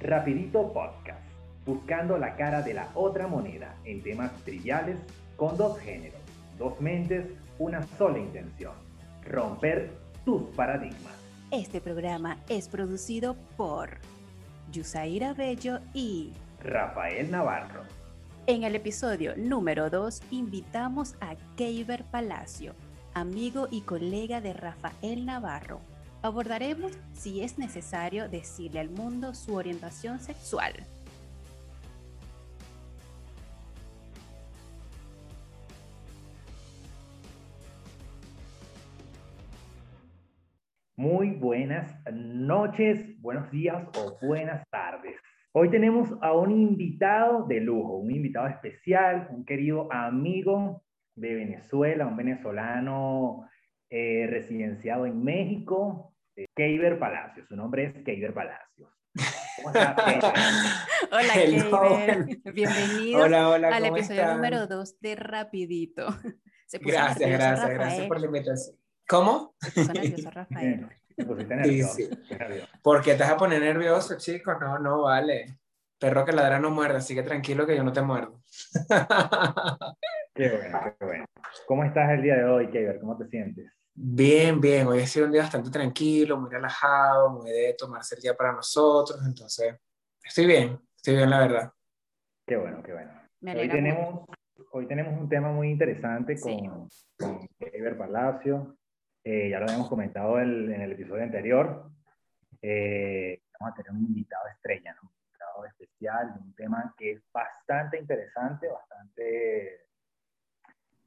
Rapidito Podcast, buscando la cara de la otra moneda en temas triviales con dos géneros, dos mentes, una sola intención, romper tus paradigmas. Este programa es producido por Yusaira Bello y Rafael Navarro. En el episodio número 2 invitamos a Keiber Palacio, amigo y colega de Rafael Navarro. Abordaremos si es necesario decirle al mundo su orientación sexual. Muy buenas noches, buenos días o buenas tardes. Hoy tenemos a un invitado de lujo, un invitado especial, un querido amigo de Venezuela, un venezolano eh, residenciado en México, Keiber Palacios. Su nombre es Keiber Palacios. ¿Cómo estás, Hola, Keiber. Bienvenido al episodio número 2 de Rapidito. gracias, gracias, gracias por la invitación. ¿Cómo? nervioso, Rafael. Sí, ¿Por qué te vas a poner nervioso, chico? No, no, vale. Perro que ladra no muerde, así que tranquilo que yo no te muerdo. qué bueno, qué bueno. ¿Cómo estás el día de hoy, Keiber? ¿Cómo te sientes? Bien, bien. Hoy ha sido un día bastante tranquilo, muy relajado, muy de tomarse el día para nosotros. Entonces, estoy bien, estoy bien, la verdad. Qué bueno, qué bueno. Hoy tenemos, hoy tenemos un tema muy interesante con, con Keiber Palacio. Eh, ya lo habíamos comentado en el episodio anterior. Eh, vamos a tener un invitado estrella, ¿no? un invitado especial, un tema que es bastante interesante, bastante...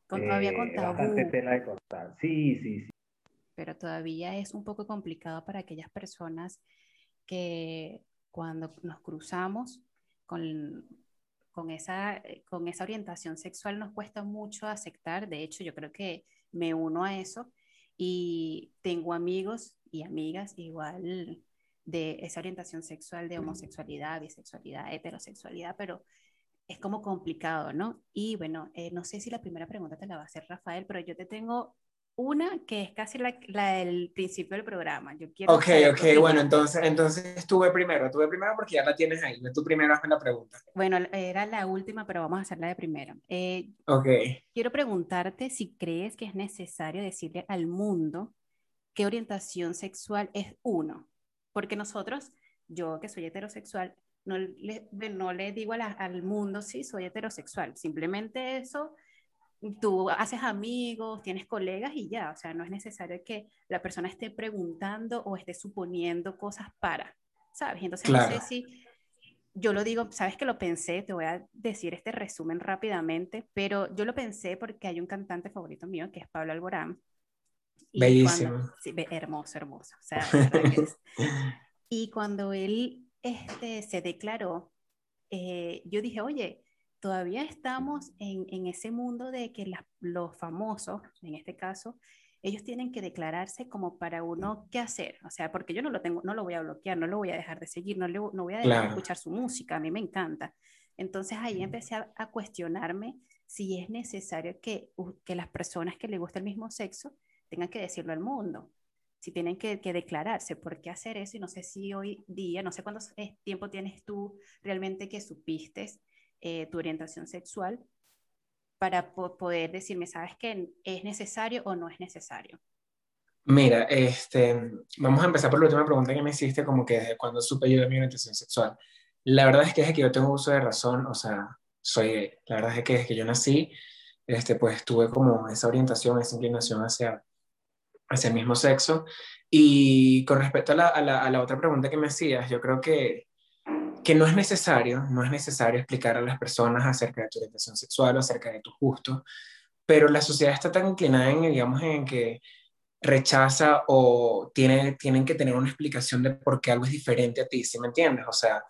Con todavía con Bastante tela de cortar. Sí, sí, sí. Pero todavía es un poco complicado para aquellas personas que cuando nos cruzamos con, con, esa, con esa orientación sexual nos cuesta mucho aceptar. De hecho, yo creo que me uno a eso y tengo amigos y amigas igual de esa orientación sexual de homosexualidad, bisexualidad, heterosexualidad, pero es como complicado, ¿no? Y bueno, eh, no sé si la primera pregunta te la va a hacer Rafael, pero yo te tengo una que es casi la, la del principio del programa. Yo quiero ok, ok, bueno, entonces, entonces estuve primero, estuve primero porque ya la tienes ahí. Tú primero hazme la pregunta. Bueno, era la última, pero vamos a hacerla de primero. Eh, ok. Quiero preguntarte si crees que es necesario decirle al mundo qué orientación sexual es uno. Porque nosotros, yo que soy heterosexual, no le, no le digo al mundo, sí, soy heterosexual. Simplemente eso tú haces amigos, tienes colegas y ya, o sea, no es necesario que la persona esté preguntando o esté suponiendo cosas para, ¿sabes? Entonces, no sé si yo lo digo, sabes que lo pensé, te voy a decir este resumen rápidamente, pero yo lo pensé porque hay un cantante favorito mío que es Pablo Alborán. Bellísimo. sí, hermoso, hermoso. O sea, y cuando él este, se declaró, eh, yo dije, oye, todavía estamos en, ese mundo de que los famosos, en este caso, ellos tienen que declararse como para uno qué hacer, o sea, porque yo no lo tengo, no lo voy a bloquear, no lo voy a dejar de seguir, no, no voy a dejar de escuchar su música, a mí me encanta. Entonces ahí empecé a, cuestionarme si es necesario que, que las personas que les gusta el mismo sexo tengan que decirlo al mundo, si tienen que, declararse, ¿por qué hacer eso? Y no sé si hoy día, no sé cuánto tiempo tienes tú realmente que supiste eh, tu orientación sexual para poder decirme, ¿sabes qué? ¿Es necesario o no es necesario? Mira, este, vamos a empezar por la última pregunta que me hiciste, como que desde cuando supe yo de mi orientación sexual. La verdad es que desde que yo tengo uso de razón, o sea, soy, la verdad es que desde que yo nací, este, pues tuve como esa orientación, esa inclinación hacia, hacia el mismo sexo. Y con respecto a la, otra pregunta que me hacías, yo creo que que no es necesario, no es necesario explicar a las personas acerca de tu orientación sexual o acerca de tus gustos, pero la sociedad está tan inclinada en, digamos, en que rechaza o tiene, tienen que tener una explicación de por qué algo es diferente a ti, ¿sí me entiendes? O sea,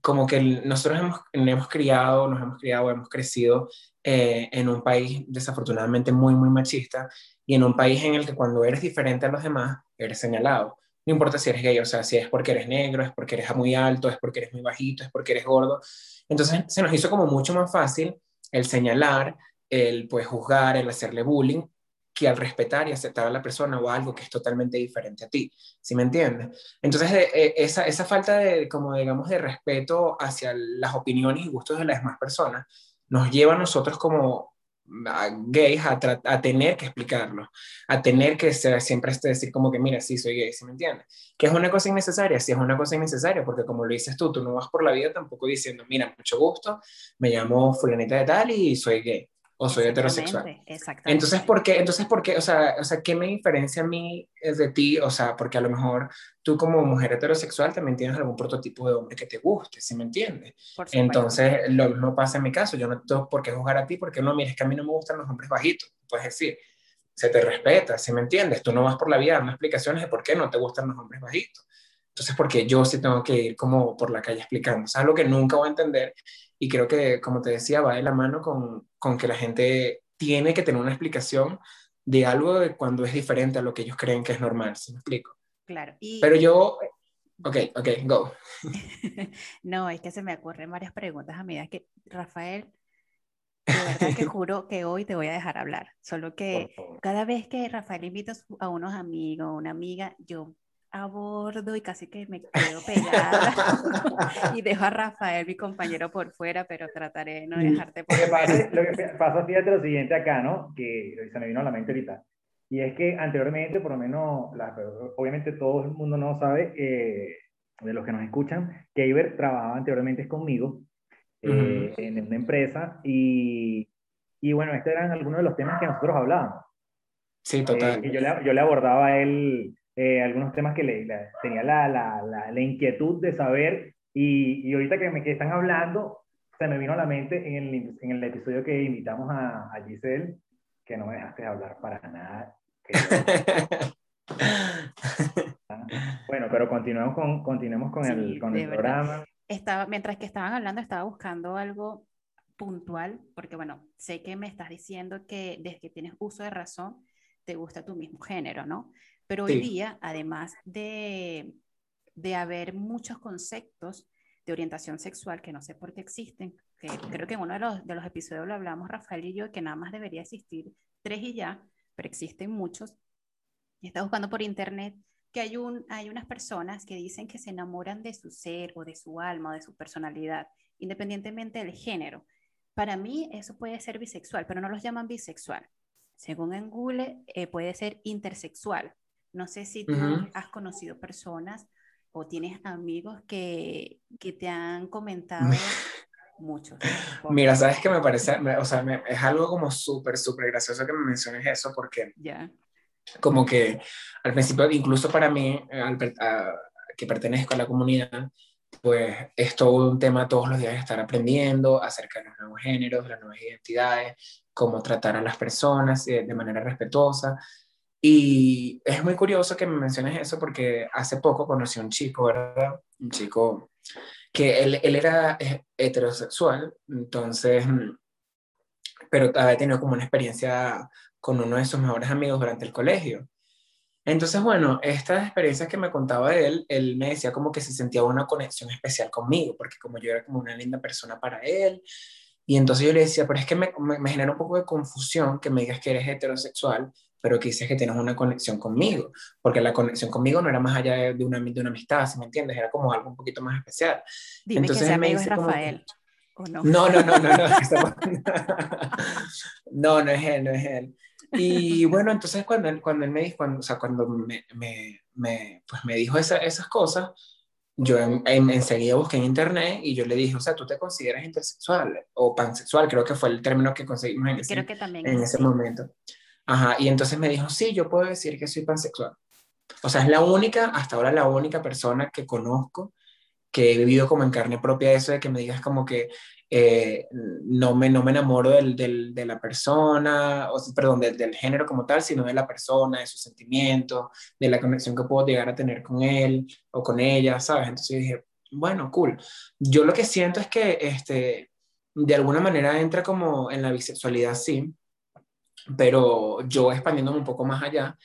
como que nosotros hemos, hemos criado, nos hemos criado, hemos crecido eh, en un país desafortunadamente muy, muy machista y en un país en el que cuando eres diferente a los demás, eres señalado. No importa si eres gay, o sea, si es porque eres negro, es porque eres muy alto, es porque eres muy bajito, es porque eres gordo. Entonces se nos hizo como mucho más fácil el señalar, el pues juzgar, el hacerle bullying que al respetar y aceptar a la persona o algo que es totalmente diferente a ti, ¿sí me entiendes? Entonces, eh, esa, esa falta de, como digamos, de respeto hacia las opiniones y gustos de las demás personas nos lleva a nosotros como gays a, a, tener que explicarlo, a tener que ser, siempre este decir como que, mira, sí, soy gay, ¿sí me entiendes? Que es una cosa innecesaria, sí es una cosa innecesaria, porque como lo dices tú, tú no vas por la vida tampoco diciendo, mira, mucho gusto, me llamo fulanita de tal y soy gay o soy heterosexual. Exactamente. Entonces, ¿por qué? Entonces, ¿por qué? O sea, o sea, ¿qué me diferencia a mí de ti? O sea, porque a lo mejor tú como mujer heterosexual también tienes algún prototipo de hombre que te guste, ¿sí me entiendes? Entonces, lo mismo pasa en mi caso. Yo no tengo por qué juzgar a ti porque no, mires que a mí no me gustan los hombres bajitos. Puedes decir, se te respeta, ¿sí me entiendes? Tú no vas por la vida dando explicaciones de por qué no te gustan los hombres bajitos. Entonces, porque yo sí tengo que ir como por la calle explicando. Es algo que nunca voy a entender y creo que, como te decía, va de la mano con, con que la gente tiene que tener una explicación de algo de cuando es diferente a lo que ellos creen que es normal, ¿se me explico? Claro. Pero yo, ok, ok, go. no, es que se me ocurren varias preguntas a medida que, Rafael, de verdad que juro que hoy te voy a dejar hablar, solo que cada vez que Rafael invita a unos amigos, una amiga, yo abordo y casi que me quedo pegada y dejo a Rafael, mi compañero, por fuera, pero trataré de no dejarte por fuera. Lo que pasa, fíjate lo siguiente acá, ¿no? Que se me vino a la mente ahorita. Y es que anteriormente, por lo menos, obviamente todo el mundo no sabe, eh, de los que nos escuchan, que Iber trabajaba anteriormente conmigo eh, en una empresa y, y bueno, estos eran algunos de los temas que nosotros hablábamos. Sí, total. Eh, y yo le, yo le abordaba a él eh, algunos temas que le, tenía la, la, la, inquietud de saber y, y ahorita que me que están hablando, se me vino a la mente en el, en el episodio que invitamos a, a, Giselle, que no me dejaste hablar para nada. bueno, pero continuemos con, continuemos con el, con el programa. Estaba, mientras que estaban hablando, estaba buscando algo puntual, porque bueno, sé que me estás diciendo que desde que tienes uso de razón, te gusta tu mismo género, ¿no? Pero hoy día, además de, de haber muchos conceptos de orientación sexual que no sé por qué existen, que creo que en uno de los, de los episodios lo hablamos Rafael y yo, que nada más debería existir tres y ya, pero existen muchos. Y está buscando por internet que hay, un, hay unas personas que dicen que se enamoran de su ser o de su alma o de su personalidad, independientemente del género. Para mí eso puede ser bisexual, pero no los llaman bisexual. Según en Google, eh, puede ser intersexual. No sé si tú has conocido personas o tienes amigos que, que te han comentado mucho. Mira, sabes que me parece, o sea, es algo como súper, súper gracioso que me menciones eso porque ya como que al principio, incluso para mí, que pertenezco a la comunidad, pues es todo un tema todos los días estar aprendiendo acerca de los nuevos géneros, de las nuevas identidades, cómo tratar a las personas eh, de manera respetuosa. Y es muy curioso que me menciones eso porque hace poco conocí a un chico, ¿verdad? Un chico que él, él era eh, heterosexual, entonces, mm, pero había tenido como una experiencia con uno de sus mejores amigos durante el colegio. Entonces, bueno, estas experiencias que me contaba él, él me decía como que se sentía una conexión especial conmigo, porque como yo era como una linda persona para él, y entonces yo le decía, pero es que me, me, me genera un poco de confusión que me digas que eres heterosexual, pero que dices que tienes una conexión conmigo, porque la conexión conmigo no era más allá de una, de una amistad, si me entiendes? Era como algo un poquito más especial. Dime Entonces, que amigo es Rafael. ¿o no? no, no, no, no, no, no, no es él, no es él. Y bueno, entonces cuando él, cuando él me dijo, cuando, o sea, cuando me, me, me, pues me dijo esa, esas cosas, yo en, enseguida busqué en internet y yo le dije, o sea, ¿tú te consideras intersexual o pansexual? Creo que fue el término que conseguimos en ese, en ese momento. Ajá, y entonces me dijo, sí, yo puedo decir que soy pansexual. O sea, es la única, hasta ahora la única persona que conozco que he vivido como en carne propia eso de que me digas como que eh, no, me, no me enamoro del, del, de la persona, o, perdón, del, del, género como tal, sino de la persona, de sus sentimientos, de la conexión que puedo llegar a tener con él o con ella, ¿sabes? Entonces dije, bueno, cool. Yo lo que siento es que este, de alguna manera entra como en la bisexualidad, sí, pero yo expandiéndome un poco más allá,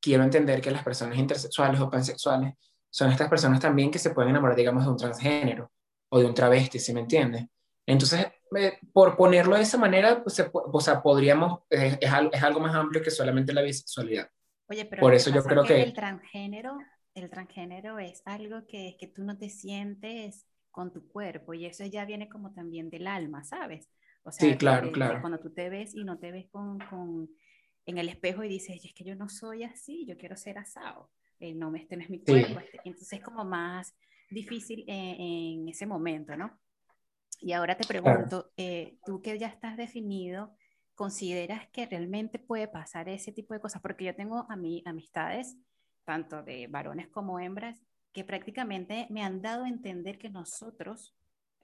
quiero entender que las personas intersexuales o pansexuales son estas personas también que se pueden enamorar, digamos, de un transgénero o de un travesti, ¿sí me entiendes? Entonces, eh, por ponerlo de esa manera, pues, o sea, podríamos, es, es, algo más amplio que solamente la bisexualidad. Oye, pero por eso yo creo que, el transgénero, el transgénero es algo que, que tú no te sientes con tu cuerpo y eso ya viene como también del alma, ¿sabes? O sea, sí, claro, claro. Cuando tú te ves y no te ves con, con, en el espejo y dices, es que yo no soy así, yo quiero ser asado, eh, no me este mi cuerpo. Este". Entonces es como más difícil en, ese momento, ¿no? Y ahora te pregunto, eh, tú que ya estás definido, ¿consideras que realmente puede pasar ese tipo de cosas? Porque yo tengo a mí amistades, tanto de varones como hembras, que prácticamente me han dado a entender que nosotros,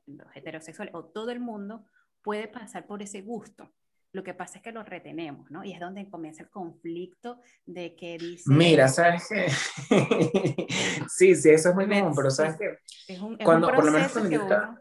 los heterosexuales o todo el mundo, puede pasar por ese gusto. Lo que pasa es que lo retenemos, ¿no? Y es donde comienza el conflicto de que dice... Mira, ¿sabes qué? sí, sí, eso es muy común, pero ¿sabes qué? Es un, es cuando, un por lo menos cuando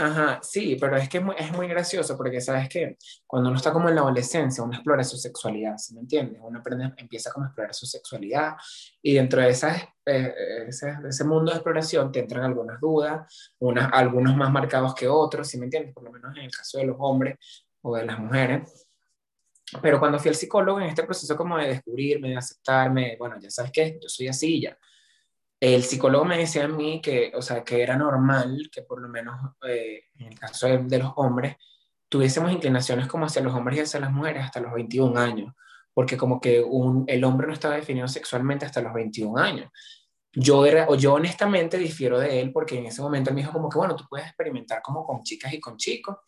Ajá, sí, pero es que es muy, es muy, gracioso porque sabes que cuando uno está como en la adolescencia, uno explora su sexualidad, ¿sí me entiendes? Uno aprende, empieza como a explorar su sexualidad y dentro de esas, eh, ese, ese, mundo de exploración te entran algunas dudas, unas, algunos más marcados que otros, ¿sí me entiendes? Por lo menos en el caso de los hombres o de las mujeres. Pero cuando fui al psicólogo en este proceso como de descubrirme, de aceptarme, bueno, ya sabes que yo soy así ya el psicólogo me decía a mí que, o sea, que era normal que por lo menos eh, en el caso de, los hombres tuviésemos inclinaciones como hacia los hombres y hacia las mujeres hasta los 21 años, porque como que un, el hombre no estaba definido sexualmente hasta los 21 años. Yo, era, o yo honestamente difiero de él porque en ese momento él me dijo como que, bueno, tú puedes experimentar como con chicas y con chicos.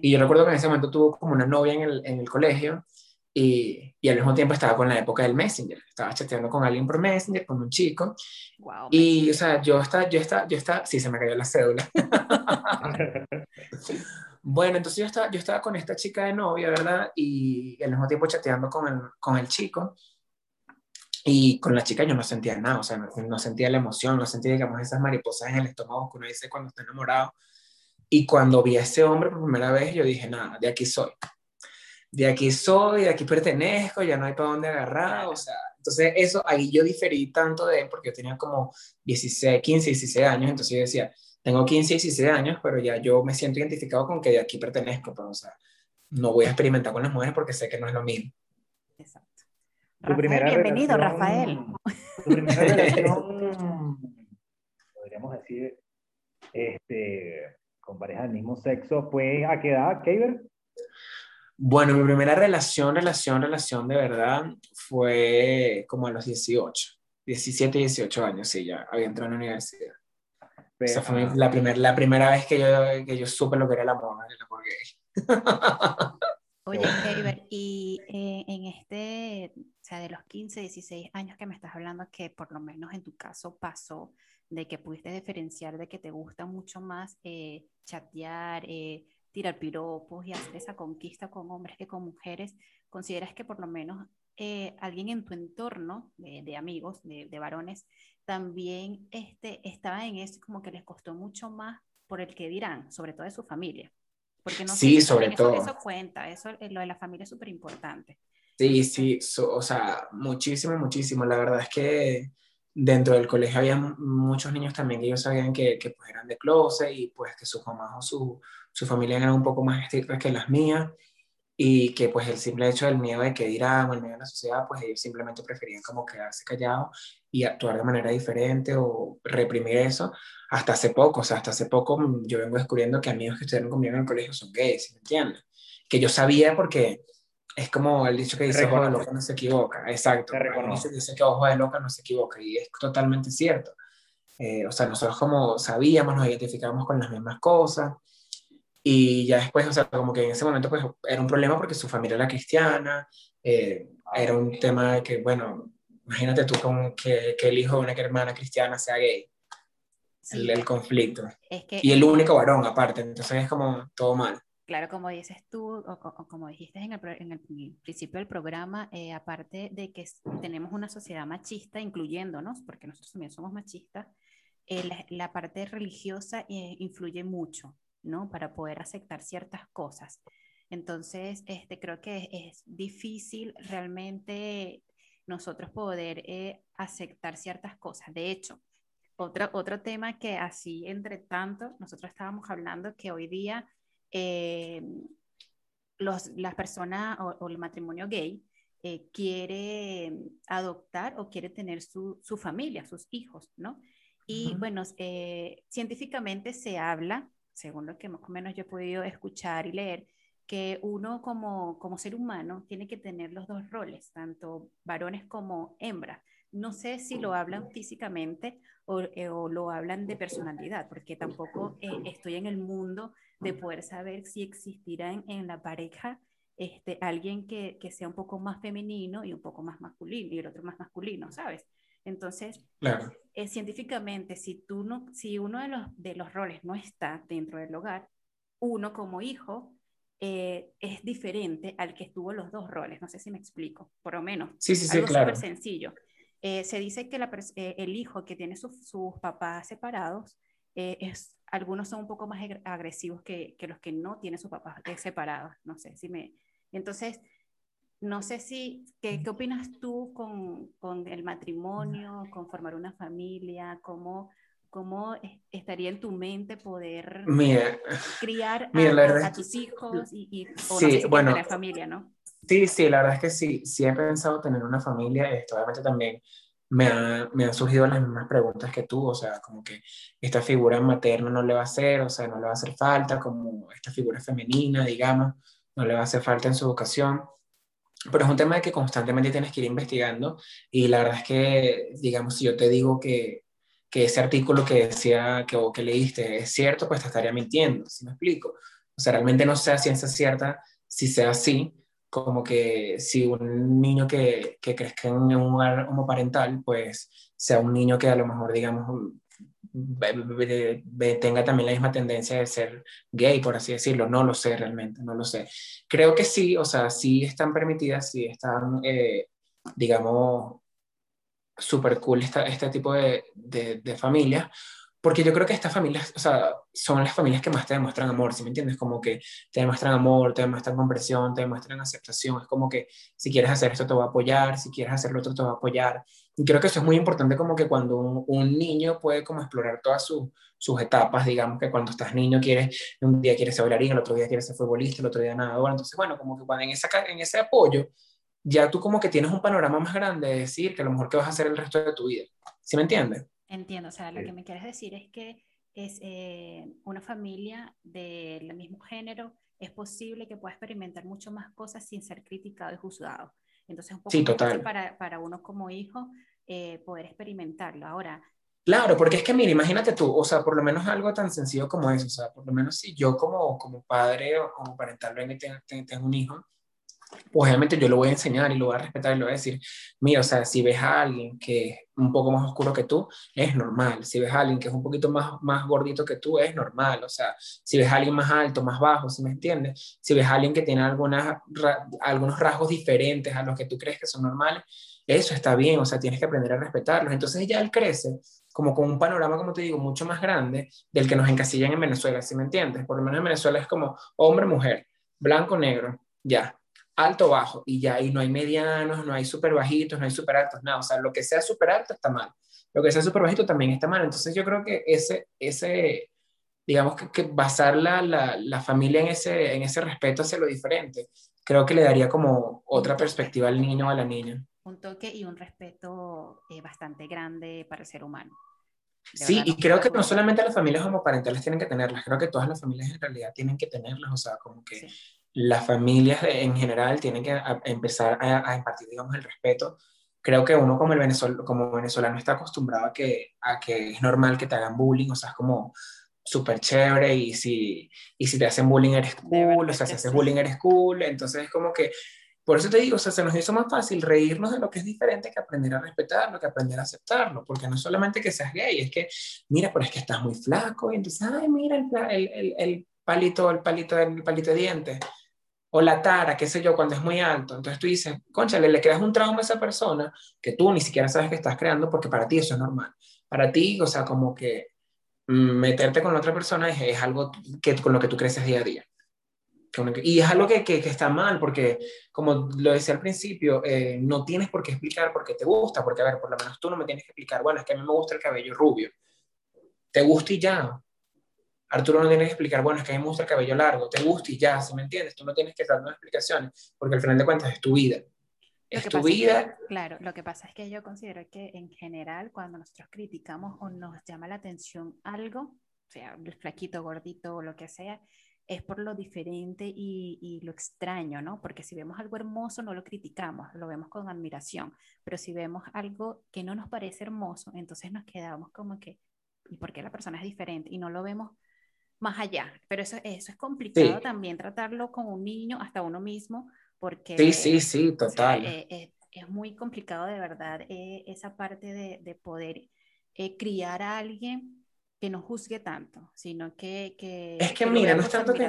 Y yo recuerdo que en ese momento tuvo como una novia en el, en el colegio y, y, al mismo tiempo estaba con la época del Messenger. Estaba chateando con alguien por Messenger, con un chico. y, o sea, yo estaba, yo estaba, yo estaba, sí, se me cayó la cédula. bueno, entonces yo estaba, yo estaba con esta chica de novia, ¿verdad? Y, al mismo tiempo chateando con el, con el chico. Y con la chica yo no sentía nada, o sea, no, no, sentía la emoción, no sentía, digamos, esas mariposas en el estómago que uno dice cuando está enamorado. Y cuando vi a ese hombre por primera vez, yo dije, nada, de aquí soy de aquí soy, de aquí pertenezco, ya no hay para dónde agarrar, o sea, entonces eso, ahí yo diferí tanto de él porque yo tenía como 16, 15, 16 años, entonces yo decía, tengo 15, 16 años, pero ya yo me siento identificado con que de aquí pertenezco, pero o sea, no voy a experimentar con las mujeres porque sé que no es lo mismo. Exacto. Tu primera bienvenido, Rafael. Tu primera relación, podríamos decir, este, con parejas del mismo sexo, ¿fue a qué edad, Keiber? Bueno, mi primera relación, relación, relación de verdad fue como a los 18, 17, 18 años, sí, ya había entrado en la universidad. Esa fue la, primer, la primera vez que yo, que yo supe lo que era el amor, el amor gay. Oye, y eh, en este, o sea, de los 15, 16 años que me estás hablando, que por lo menos en tu caso pasó, de que pudiste diferenciar de que te gusta mucho más eh, chatear, eh, tirar piropos y hacer esa conquista con hombres que con mujeres, ¿consideras que por lo menos eh, alguien en tu entorno de, amigos, de, varones, también este, estaba en eso, como que les costó mucho más por el que dirán, sobre todo de su familia? Porque no sí, sobre todo. Eso, cuenta, eso, eh, lo de la familia es súper importante. Sí, sí, o sea, muchísimo, muchísimo. La verdad es que dentro del colegio había muchos niños también que ellos sabían que, que pues eran de closet y pues que sus mamás o su, su familia eran un poco más estrictas que las mías y que pues el simple hecho del miedo de que dirán o el miedo de la sociedad, pues ellos simplemente preferían como quedarse callados y actuar de manera diferente o reprimir eso. Hasta hace poco, o sea, hasta hace poco yo vengo descubriendo que amigos que estuvieron conmigo en el colegio son gays, ¿me entiendes? Que yo sabía porque es como el dicho que dice ojo de loca no se equivoca, exacto. Dice, dice que ojo de loca no se equivoca y es totalmente cierto. Eh, o sea, nosotros como sabíamos, nos identificábamos con las mismas cosas y ya después, o sea, como que en ese momento pues era un problema porque su familia era cristiana, eh, era un tema que, bueno, imagínate tú con que, que el hijo de una hermana cristiana sea gay. El, conflicto. y el único varón aparte, entonces es como todo mal. Claro, como dices tú, o, como dijiste en el, en el, principio del programa, eh, aparte de que tenemos una sociedad machista, incluyéndonos, porque nosotros también somos machistas, eh, la, la, parte religiosa influye mucho. ¿No? Para poder aceptar ciertas cosas. Entonces, este, creo que es, difícil realmente nosotros poder eh, aceptar ciertas cosas. De hecho, otro, otro tema que así, entre tanto, nosotros estábamos hablando que hoy día eh, los, las personas o, el matrimonio gay eh, quiere adoptar o quiere tener su, su familia, sus hijos, ¿no? Y bueno, eh, científicamente se habla, según lo que más o menos yo he podido escuchar y leer, que uno como, como ser humano tiene que tener los dos roles, tanto varones como hembras. No sé si lo hablan físicamente o, eh, o lo hablan de personalidad, porque tampoco eh, estoy en el mundo de poder saber si existirá en, en la pareja este, alguien que, que, sea un poco más femenino y un poco más masculino y el otro más masculino, ¿sabes? Entonces, claro. Eh, científicamente, si, tú no, si uno de los, de los roles no está dentro del hogar, uno como hijo eh, es diferente al que estuvo los dos roles. No sé si me explico, por lo menos. Sí, sí, sí, algo claro. súper sencillo. Eh, se dice que la, el hijo que tiene sus papás separados, es, algunos son un poco más agresivos que, que los que no tienen sus papás separados. No sé si me... Entonces, no sé si, ¿qué, qué opinas tú con, con, el matrimonio, con formar una familia? ¿Cómo, cómo estaría en tu mente poder criar a, tus hijos y, y o sí, no bueno, tener familia, ¿no? Sí, sí, la verdad es que sí, sí he pensado tener una familia, esto obviamente también me, ha, me, han surgido las mismas preguntas que tú, o sea, como que esta figura materna no le va a hacer, o sea, no le va a hacer falta, como esta figura femenina, digamos, no le va a hacer falta en su educación. Pero es un tema de que constantemente tienes que ir investigando y la verdad es que, digamos, si yo te digo que, que ese artículo que decía que, o que leíste es cierto, pues te estaría mintiendo, si me explico? O sea, realmente no sea ciencia cierta si sea así, como que si un niño que, que crezca en un hogar homoparental, pues sea un niño que a lo mejor, digamos, tenga también la misma tendencia de ser gay, por así decirlo. No lo sé realmente, no lo sé. Creo que sí, o sea, sí están permitidas, sí están, eh, digamos, súper cool este tipo de, de, de familias, porque yo creo que estas familias, o sea, son las familias que más te demuestran amor, ¿sí me entiendes? Como que te demuestran amor, te demuestran comprensión, te demuestran aceptación. Es como que si quieres hacer esto te voy a apoyar, si quieres hacer lo otro te voy a apoyar. Y creo que eso es muy importante como que cuando un, un niño puede como explorar todas sus sus etapas, digamos que cuando estás niño quieres, un día quieres ser bailarín, el otro día quieres ser futbolista, el otro día nadador. Entonces, bueno, como que cuando en, esa, en ese apoyo, ya tú como que tienes un panorama más grande de decir que a lo mejor que vas a hacer el resto de tu vida. ¿Sí me entiendes? Entiendo, o sea, lo que me quieres decir es que es eh, una familia del mismo género, es posible que pueda experimentar mucho más cosas sin ser criticado y juzgado. Entonces, un poco sí, total. Para, para, uno como hijo eh, poder experimentarlo. Ahora. Claro, porque es que, mira, imagínate tú, o sea, por lo menos algo tan sencillo como eso, o sea, por lo menos si yo como, como padre o como parental tengo, tengo un hijo, pues obviamente yo lo voy a enseñar y lo voy a respetar y lo voy a decir, mira, o sea, si ves a alguien que es un poco más oscuro que tú, es normal. Si ves a alguien que es un poquito más, más gordito que tú, es normal. O sea, si ves a alguien más alto, más bajo, si me entiendes? Si ves a alguien que tiene algunas, algunos rasgos diferentes a los que tú crees que son normales, eso está bien, o sea, tienes que aprender a respetarlos. Entonces ya él crece como con un panorama, como te digo, mucho más grande del que nos encasillan en Venezuela, si me entiendes? Por lo menos en Venezuela es como hombre, mujer, blanco, negro, ya, alto, bajo, y ya ahí no hay medianos, no hay súper bajitos, no hay súper altos, nada, o sea, lo que sea súper alto está mal, lo que sea súper bajito también está mal, entonces yo creo que ese, ese digamos que, que basar la, la, la, familia en ese, en ese respeto hacia lo diferente, creo que le daría como otra perspectiva al niño o a la niña. Un toque y un respeto eh, bastante grande para el ser humano. sí, y creo que no solamente las familias homoparentales tienen que tenerlas, creo que todas las familias en realidad tienen que tenerlas, o sea, como que sí las familias en general tienen que empezar a, impartir, digamos, el respeto. Creo que uno como, el venezol como venezolano está acostumbrado a que, a que es normal que te hagan bullying, o sea, es como súper chévere y si, y si te hacen bullying eres cool, o sea, si haces bullying eres cool, entonces es como que, por eso te digo, o sea, se nos hizo más fácil reírnos de lo que es diferente que aprender a respetarlo, que aprender a aceptarlo, porque no solamente que seas gay, es que, mira, pero es que estás muy flaco, y entonces, ay, mira el, el, el palito, el palito, el palito de dientes o la tara, qué sé yo, cuando es muy alto. Entonces tú dices, conchale, le creas un trauma a esa persona que tú ni siquiera sabes que estás creando porque para ti eso es normal. Para ti, o sea, como que mm, meterte con otra persona es, algo que, con lo que tú creces día a día. Y es algo que, que, está mal, porque como lo decía al principio, eh, no tienes por qué explicar por qué te gusta, porque a ver, por lo menos tú no me tienes que explicar, bueno, es que a mí me gusta el cabello rubio. Te gusta y ya Arturo no tiene que explicar, bueno, es que a mí me gusta el cabello largo, te gusta y ya, si me entiendes? Tú no tienes que dar explicaciones, porque al final de cuentas es tu vida. Es tu vida. claro, lo que pasa es que yo considero que en general cuando nosotros criticamos o nos llama la atención algo, o sea, el flaquito, gordito o lo que sea, es por lo diferente y, y, lo extraño, ¿no? Porque si vemos algo hermoso no lo criticamos, lo vemos con admiración, pero si vemos algo que no nos parece hermoso, entonces nos quedamos como que, ¿y por qué la persona es diferente? Y no lo vemos más allá. Pero eso, eso es complicado también tratarlo con un niño, hasta uno mismo, porque... Sí, sí, sí, total. Eh, eh, es muy complicado de verdad eh, esa parte de, de poder criar a alguien que no juzgue tanto, sino que... que es que, mira, no es tanto que...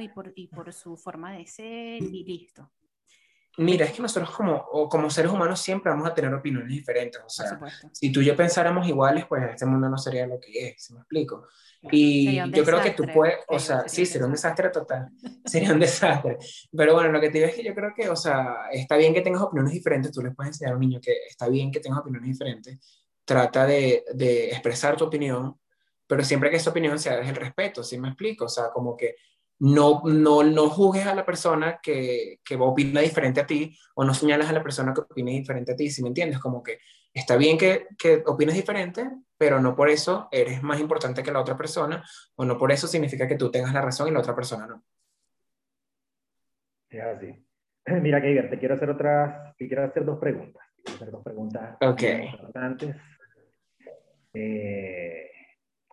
Y por, y por su forma de ser y listo. Mira, es que nosotros como, como seres humanos siempre vamos a tener opiniones diferentes. O sea, si tú y yo pensáramos iguales, pues este mundo no sería lo que es, ¿se me explico? Y yo creo que tú puedes, o sea, sí, sería un desastre total, sería un desastre. Pero bueno, lo que te digo es que yo creo que, o sea, está bien que tengas opiniones diferentes, tú le puedes enseñar a un niño que está bien que tengas opiniones diferentes, trata de, de expresar tu opinión, pero siempre que esa opinión sea desde el respeto, ¿sí me explico? O sea, como que no, no, no juzgues a la persona que, que opina diferente a ti o no señales a la persona que opine diferente a ti, ¿sí me entiendes? Como que está bien que, que opines diferente, pero no por eso eres más importante que la otra persona o no por eso significa que tú tengas la razón y la otra persona no. Es así. Mira, Keiger, te quiero hacer otras, te quiero hacer dos preguntas. Quiero hacer dos preguntas okay. importantes. Eh,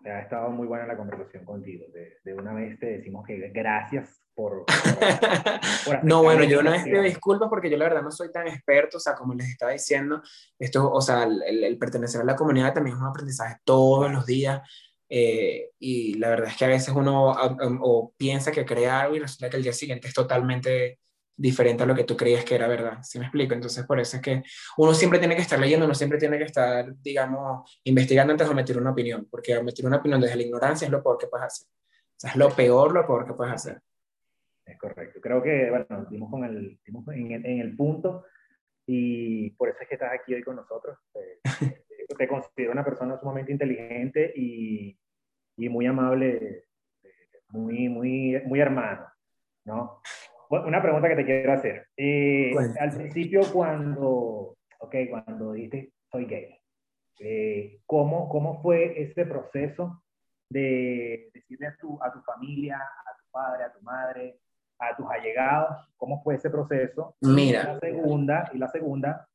ha estado muy buena la conversación contigo. De, de una vez te decimos que gracias por... no, bueno, yo una vez te disculpo porque yo la verdad no soy tan experto, o sea, como les estaba diciendo, esto, o sea, el, pertenecer a la comunidad también es un aprendizaje todos los días. Eh, y la verdad es que a veces uno o piensa que crea algo y resulta que el día siguiente es totalmente diferente a lo que tú creías que era verdad, ¿sí me explico? Entonces, por eso es que uno siempre tiene que estar leyendo, uno siempre tiene que estar, digamos, investigando antes de emitir una opinión, porque emitir una opinión desde la ignorancia es lo peor que puedes hacer. O sea, es lo peor, lo peor que puedes hacer. Es correcto. Creo que, bueno, dimos, con el, dimos en, el, en, el, punto y por eso es que estás aquí hoy con nosotros. Eh, te considero una persona sumamente inteligente y, y muy amable, muy, muy, muy hermano, ¿no? Una pregunta que te quiero hacer. Eh, al principio, cuando, okay, cuando dijiste soy gay, eh, ¿cómo, ¿cómo fue ese proceso de decirle a tu, a tu familia, a tu padre, a tu madre, a tus allegados? ¿Cómo fue ese proceso? Mira. Y la segunda, y la segunda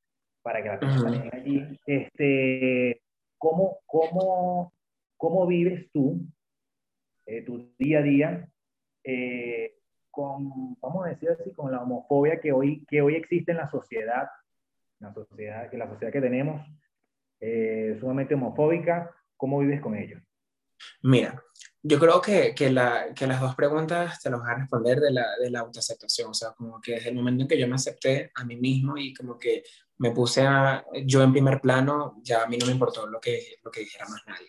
para que la tengan allí, este, ¿cómo, cómo, cómo vives tú eh, tu día a día? Eh, con, vamos a decir así, con la homofobia que hoy, que hoy existe en la sociedad, la sociedad, que la sociedad que tenemos, eh, sumamente homofóbica, ¿cómo vives con ello? Mira, yo creo que, que, la, que, las dos preguntas te las voy a responder de la, de la autoaceptación, o sea, como que desde el momento en que yo me acepté a mí mismo y como que me puse a, yo en primer plano, ya a mí no me importó lo que, lo que dijera más nadie.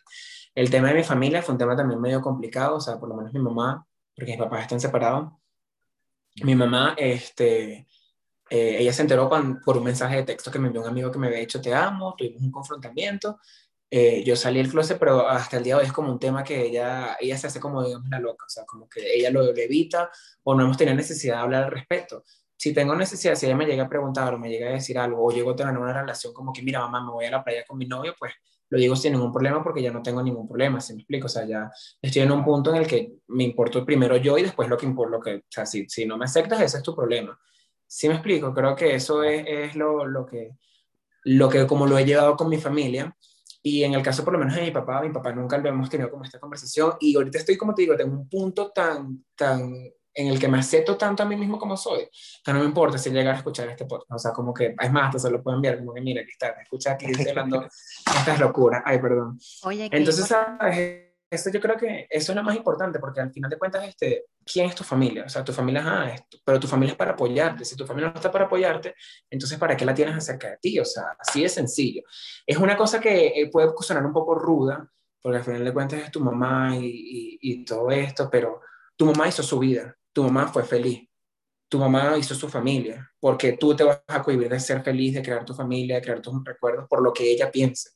El tema de mi familia fue un tema también medio complicado, o sea, por lo menos mi mamá, porque mis papás están separados, mi mamá, este, eh, ella se enteró por un mensaje de texto que me envió un amigo que me había dicho te amo, tuvimos un confrontamiento, eh, yo salí del closet, pero hasta el día de hoy es como un tema que ella, ella se hace como, digamos, la loca, o sea, como que ella lo evita o no hemos tenido necesidad de hablar al respecto. Si tengo necesidad, si ella me llega a preguntar o me llega a decir algo, o llego a tener una relación como que, mira, mamá, me voy a la playa con mi novio, pues lo digo sin ningún problema porque ya no tengo ningún problema, ¿se me explico? O sea, ya estoy en un punto en el que me importo primero yo y después lo que importa, lo que, o sea, si, si no me aceptas, ese es tu problema. ¿Sí me explico? Creo que eso es, es lo, lo, que, lo que, como lo he llevado con mi familia, y en el caso por lo menos de mi papá, mi papá nunca lo hemos tenido como esta conversación, y ahorita estoy, como te digo, tengo un punto tan, tan en el que me acepto tanto a mí mismo como soy, que no me importa si llegar a escuchar este podcast. O sea, como que, es más, hasta se lo pueden enviar, como que mira, aquí está, escucha aquí, estoy hablando estas locuras. Ay, perdón. Oye, Entonces, ¿sabes? Eso yo creo que eso es lo más importante, porque al final de cuentas, este, ¿quién es tu familia? O sea, tu familia es ah, esto, pero tu familia es para apoyarte. Si tu familia no está para apoyarte, entonces ¿para qué la tienes acerca de ti? O sea, así de sencillo. Es una cosa que eh, puede sonar un poco ruda, porque al final de cuentas es tu mamá y, y, y todo esto, pero tu mamá hizo su vida, tu mamá fue feliz, tu mamá hizo su familia, porque tú te vas a cohibir de ser feliz, de crear tu familia, de crear tus recuerdos por lo que ella piense.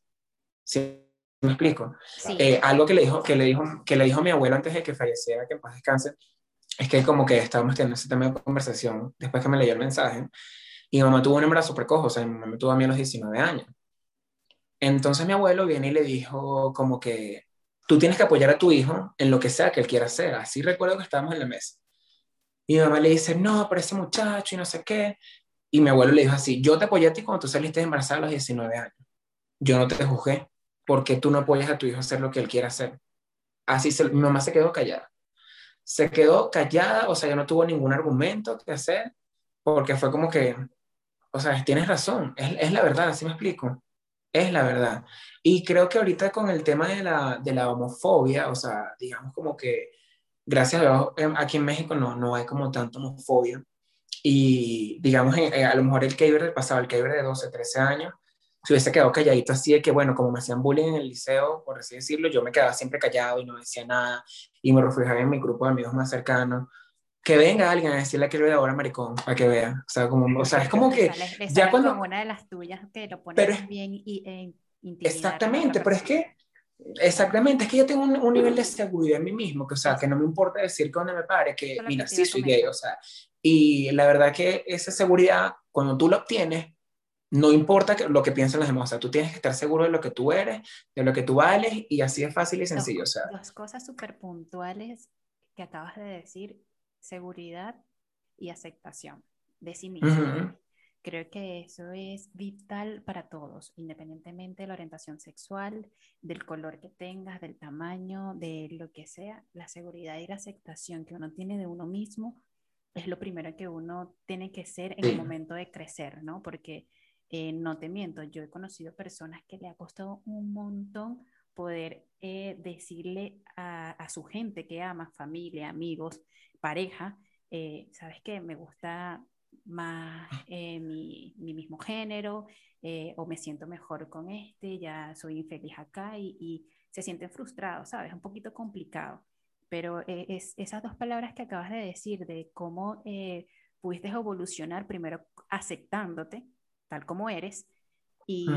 ¿Sí me explico? Eh, algo que le, dijo, que, le dijo, que le dijo mi abuelo antes de que falleciera, que en paz descanse, es que como que estábamos teniendo ese tema de conversación después que me leyó el mensaje, y mi mamá tuvo un embarazo precoz, o sea, mi mamá me tuvo a mí a los 19 años. Entonces mi abuelo viene y le dijo como que tú tienes que apoyar a tu hijo en lo que sea que él quiera hacer. Así recuerdo que estábamos en la mesa. Y mi mamá le dice, no, pero ese muchacho y no sé qué. Y mi abuelo le dijo así, yo te apoyé a ti cuando tú saliste embarazada a los 19 años. Yo no te juzgué porque tú no apoyas a tu hijo a hacer lo que él quiera hacer. Así se, mi mamá se quedó callada. Se quedó callada, o sea, ya no tuvo ningún argumento que hacer, porque fue como que, o sea, tienes razón, es, es la verdad, así me explico, es la verdad. Y creo que ahorita con el tema de la, de la homofobia, o sea, digamos como que, gracias a Dios, em, aquí en México no, no hay como tanta homofobia, y digamos, eh, a lo mejor el Keiber del pasado, el Keiber de 12, 13 años, se hubiese quedado calladito así de que, bueno, como me hacían bullying en el liceo, por así decirlo, yo me quedaba siempre callado y no decía nada y me refugiaba en mi grupo de amigos más cercanos. Que venga alguien a decirle que yo de ahora maricón, para que vea. O sea, como, o sea es como que... ya cuando... una de las tuyas que lo pone bien y... Eh, exactamente, pero es que... Exactamente, es que yo tengo un, un, nivel de seguridad en mí mismo, que o sea, que no me importa decir que donde me pare, que mira, sí soy gay, o sea, y la verdad que esa seguridad, cuando tú la obtienes, no importa lo que piensen los demás, o sea, tú tienes que estar seguro de lo que tú eres, de lo que tú vales, y así es fácil y sencillo. Dos, o sea. dos cosas súper puntuales que acabas de decir, seguridad y aceptación de sí mismo. Creo que eso es vital para todos, independientemente de la orientación sexual, del color que tengas, del tamaño, de lo que sea. La seguridad y la aceptación que uno tiene de uno mismo es lo primero que uno tiene que ser en el momento de crecer, ¿no? Porque eh, no te miento, yo he conocido personas que le ha costado un montón poder eh, decirle a, su gente que ama, familia, amigos, pareja, eh, sabes que me gusta más mi, mismo género o me siento mejor con este, ya soy infeliz acá y, y se sienten frustrados, ¿sabes? Un poquito complicado. Pero es, esas dos palabras que acabas de decir de cómo pudiste evolucionar primero aceptándote tal como eres y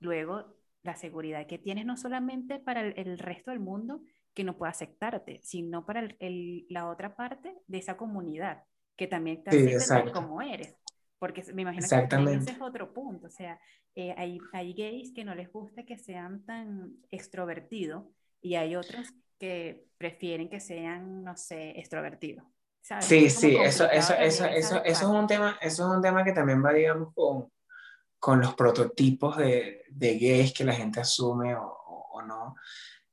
luego la seguridad que tienes no solamente para el, resto del mundo que no puede aceptarte, sino para el, la otra parte de esa comunidad que también te tal como eres. Porque me imagino que ese es otro punto. O sea, eh, hay, hay gays que no les gusta que sean tan extrovertidos y hay otros que prefieren que sean, no sé, extrovertidos. Sí, sí, eso, eso, eso, eso, eso, es un tema, eso es un tema que también va, digamos, con, con los prototipos de, de gays que la gente asume o, o, no.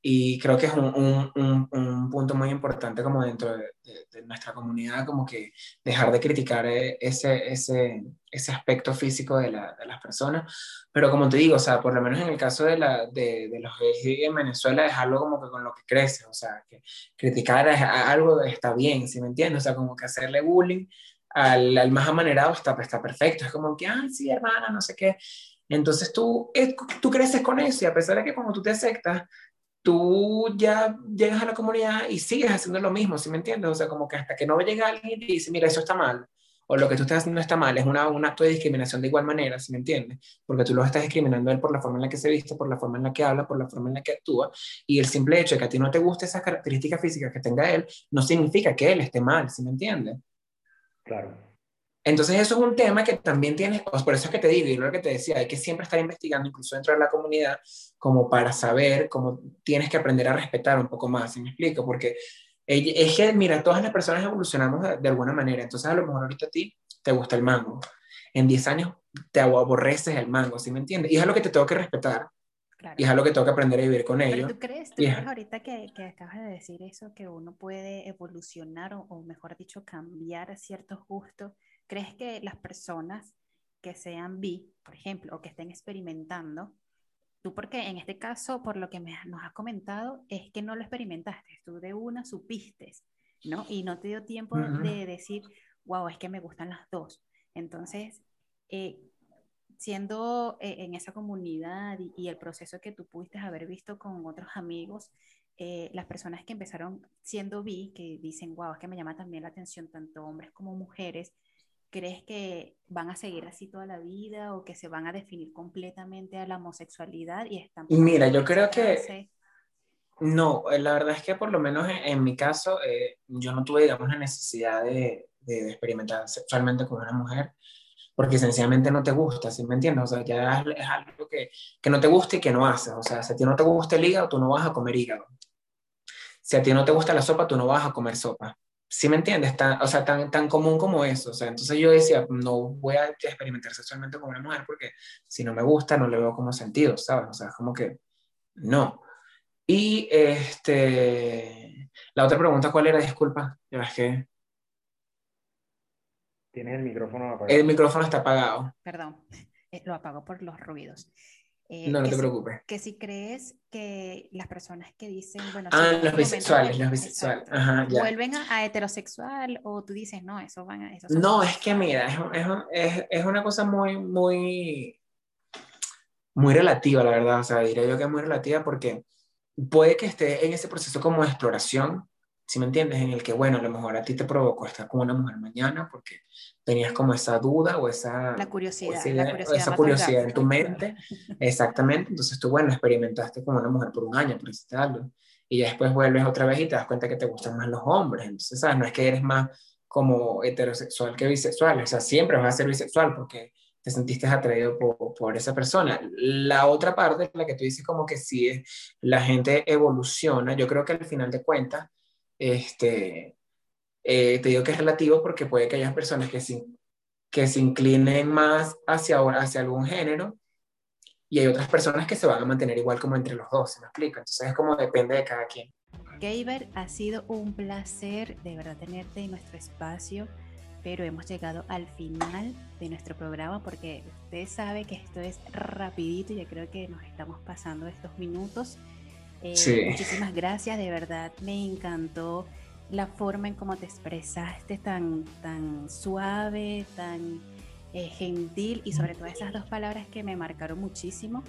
Y creo que es un, un, un, punto muy importante como dentro de, de, nuestra comunidad, como que dejar de criticar eh, ese, ese, ese aspecto físico de, la, de, las personas. Pero como te digo, o sea, por lo menos en el caso de, la, de, los gays en Venezuela es algo como que con lo que crece, o sea, que criticar algo está bien, ¿sí me entiendes? O sea, como que hacerle bullying al, al, más amanerado está, está perfecto. Es como que, ay, sí, hermana, no sé qué. Entonces tú, eh, tú creces con eso y a pesar de que cuando tú te aceptas, tú ya llegas a la comunidad y sigues haciendo lo mismo, ¿sí me entiendes? O sea, como que hasta que no llega alguien y te dice, mira, eso está mal, o lo que tú estás haciendo está mal, es una, un acto de discriminación de igual manera, ¿sí me entiendes? Porque tú lo estás discriminando él por la forma en la que se viste, por la forma en la que habla, por la forma en la que actúa, y el simple hecho de que a ti no te guste esas características físicas que tenga él, no significa que él esté mal, ¿sí me entiendes? Claro. Entonces eso es un tema que también tienes, por eso es que te digo, y lo que te decía, hay que siempre estar investigando, incluso dentro de la comunidad, como para saber cómo tienes que aprender a respetar un poco más, ¿sí me explico? Porque es que, mira, todas las personas evolucionamos de, alguna manera, entonces a lo mejor ahorita a ti te gusta el mango, en 10 años te aborreces el mango, ¿sí me entiendes? Y es algo que te tengo que respetar, y es algo que tengo que aprender a vivir con ello. Pero tú crees, tú crees ahorita que, que, acabas de decir eso, que uno puede evolucionar o, o mejor dicho, cambiar ciertos gustos ¿Crees que las personas que sean bi, por ejemplo, o que estén experimentando, tú porque en este caso, por lo que me, nos has comentado, es que no lo experimentaste, tú de una supiste, ¿no? Y no te dio tiempo de decir, wow, es que me gustan las dos. Entonces, eh, siendo eh, en esa comunidad y, el proceso que tú pudiste haber visto con otros amigos, eh, las personas que empezaron siendo bi, que dicen, wow, es que me llama también la atención tanto hombres como mujeres, ¿Crees que van a seguir así toda la vida o que se van a definir completamente a la homosexualidad y están... Mira, yo creo que... No, eh, la verdad es que por lo menos en, mi caso, eh, yo no tuve, digamos, la necesidad de, de, experimentar sexualmente con una mujer, porque sencillamente no te gusta, ¿sí me entiendes? O sea, ya es, algo que, que, no te gusta y que no haces. O sea, si a ti no te gusta el hígado, tú no vas a comer hígado. Si a ti no te gusta la sopa, tú no vas a comer sopa. ¿Sí me entiendes? Tan, o sea, tan, tan común como eso. O sea, entonces yo decía, no voy a experimentar sexualmente con una mujer porque si no me gusta, no le veo como sentido, ¿sabes? O sea, es como que no. Y este, la otra pregunta, ¿cuál era? Disculpa, ya ves que... Tienes el micrófono apagado. El micrófono está apagado. Perdón, eh, lo apago por los ruidos. Eh, no, no te preocupes. que si crees que las personas que dicen, bueno, ah, los bisexuales, los bisexuales, Ajá, ya. vuelven a, heterosexual o tú dices, no, eso van a... Eso no, es que mira, es, es, es, una cosa muy, muy, muy relativa, la verdad, o sea, diría yo que es muy relativa porque puede que esté en ese proceso como de exploración, si me entiendes? En el que, bueno, a lo mejor a ti te provocó estar con una mujer mañana porque tenías como esa duda o esa... La curiosidad. esa, curiosidad, en tu mente. Exactamente. Entonces tú, bueno, experimentaste con una mujer por un año, por decirlo. Y ya después vuelves otra vez y te das cuenta que te gustan más los hombres. Entonces, ¿sabes? No es que eres más como heterosexual que bisexual. O sea, siempre vas a ser bisexual porque te sentiste atraído por, por, esa persona. La otra parte, la que tú dices como que sí, la gente evoluciona, yo creo que al final de cuentas, este, eh, te digo que es relativo porque puede que haya personas que se, que se inclinen más hacia, hacia algún género y hay otras personas que se van a mantener igual como entre los dos, ¿se me explica? Entonces es como depende de cada quien. Gaber, ha sido un placer de verdad tenerte en nuestro espacio pero hemos llegado al final de nuestro programa porque usted sabe que esto es rapidito, y yo creo que nos estamos pasando estos minutos. Eh, muchísimas gracias, de verdad me encantó la forma en cómo te expresaste, tan, tan suave, tan eh, gentil y sobre todo esas dos palabras que me marcaron muchísimo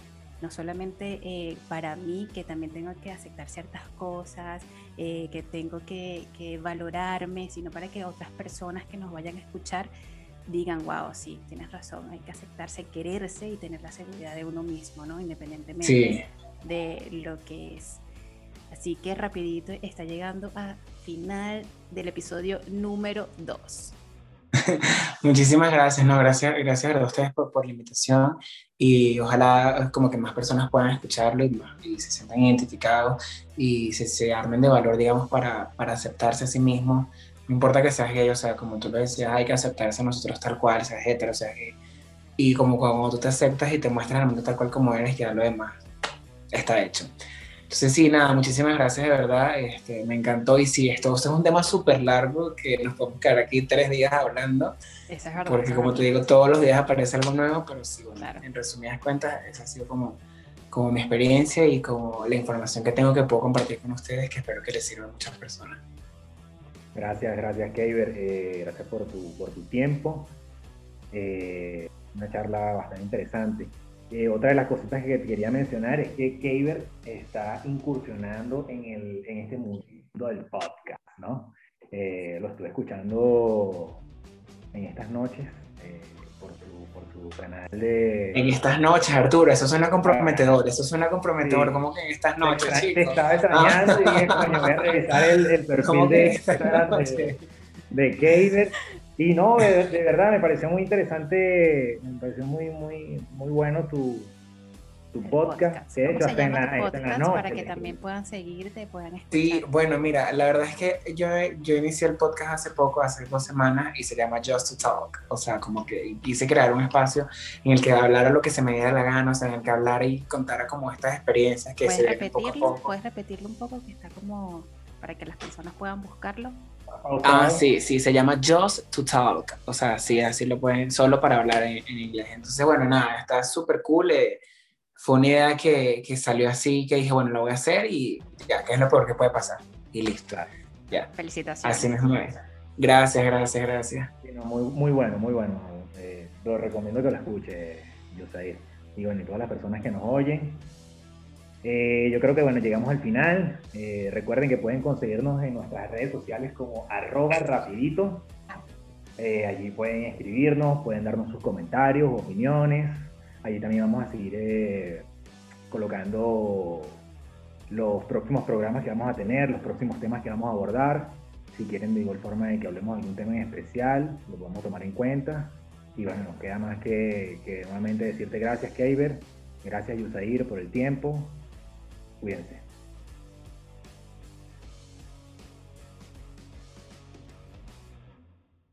no solamente eh, para mí, que también tengo que aceptar ciertas cosas, eh, que tengo que, valorarme, sino para que otras personas que nos vayan a escuchar digan, wow, sí, tienes razón, hay que aceptarse, quererse y tener la seguridad de uno mismo, ¿no? Independientemente de lo que es. Así que rapidito está llegando a final del episodio número 2. Muchísimas gracias, no, gracias, gracias a ustedes por, por, la invitación y ojalá como que más personas puedan escucharlo y, se sientan identificados y se, se, armen de valor, digamos, para, para aceptarse a sí mismos. No importa que seas gay, o sea, como tú lo decías, hay que aceptarse a nosotros tal cual, seas hetero, seas gay. Y como cuando tú te aceptas y te muestras al mundo tal cual como eres, ya lo demás está hecho. Entonces, sí, nada, muchísimas gracias, de verdad. Este, me encantó. Y sí, esto, es un tema súper largo que nos podemos quedar aquí tres días hablando. Esa es verdad, porque, como te digo, todos los días aparece algo nuevo, pero sí, bueno, en resumidas cuentas, esa ha sido como, como mi experiencia y como la información que tengo que puedo compartir con ustedes, que espero que les sirva a muchas personas. Gracias, gracias, Keiber. Eh, gracias por tu, por tu tiempo. Eh, una charla bastante interesante. Eh, otra de las cositas que te quería mencionar es que Kaber está incursionando en, el, en este mundo del podcast, ¿no? Eh, lo estuve escuchando en estas noches eh, por, su, por, su, canal de... En estas noches, Arturo, eso suena comprometedor, eso suena comprometedor, ¿cómo que en estas noches, Te, estaba extrañando y dije, coño, voy a revisar el, el perfil de, de, de y no, de, verdad me pareció muy interesante, me pareció muy, muy, muy bueno tu, tu podcast, de hecho, hasta en, la, noche. Para que también puedan seguirte, puedan escuchar. Sí, bueno, mira, la verdad es que yo, yo inicié el podcast hace poco, hace dos semanas, y se llama Just to Talk. O sea, como que quise crear un espacio en el que hablara lo que se me diera la gana, o sea, en el que hablara y contara como estas experiencias que se repetirlo? ¿Puedes repetirlo un poco? Que está como para que las personas puedan buscarlo. Ah, sí, sí, se llama Just to Talk. O sea, sí, así lo pueden, solo para hablar en, inglés. Entonces, bueno, nada, está súper cool. Eh, fue una idea que, que, salió así, que dije, bueno, lo voy a hacer y ya, que es lo peor que puede pasar. Y listo. Ya. Felicitaciones. Así mismo es. Gracias, gracias, gracias. muy, muy bueno, muy bueno. Eh, lo recomiendo que lo escuche, Yosair. Y bueno, y todas las personas que nos oyen, eh, yo creo que bueno, llegamos al final. Eh, recuerden que pueden conseguirnos en nuestras redes sociales como arroba rapidito. Eh, allí pueden escribirnos, pueden darnos sus comentarios, opiniones. Allí también vamos a seguir colocando los próximos programas que vamos a tener, los próximos temas que vamos a abordar. Si quieren de igual forma que hablemos de algún tema en especial, lo podemos tomar en cuenta. Y bueno, nos queda más que, que nuevamente decirte gracias, Keiber. Gracias, Yusair, por el tiempo. Cuídense.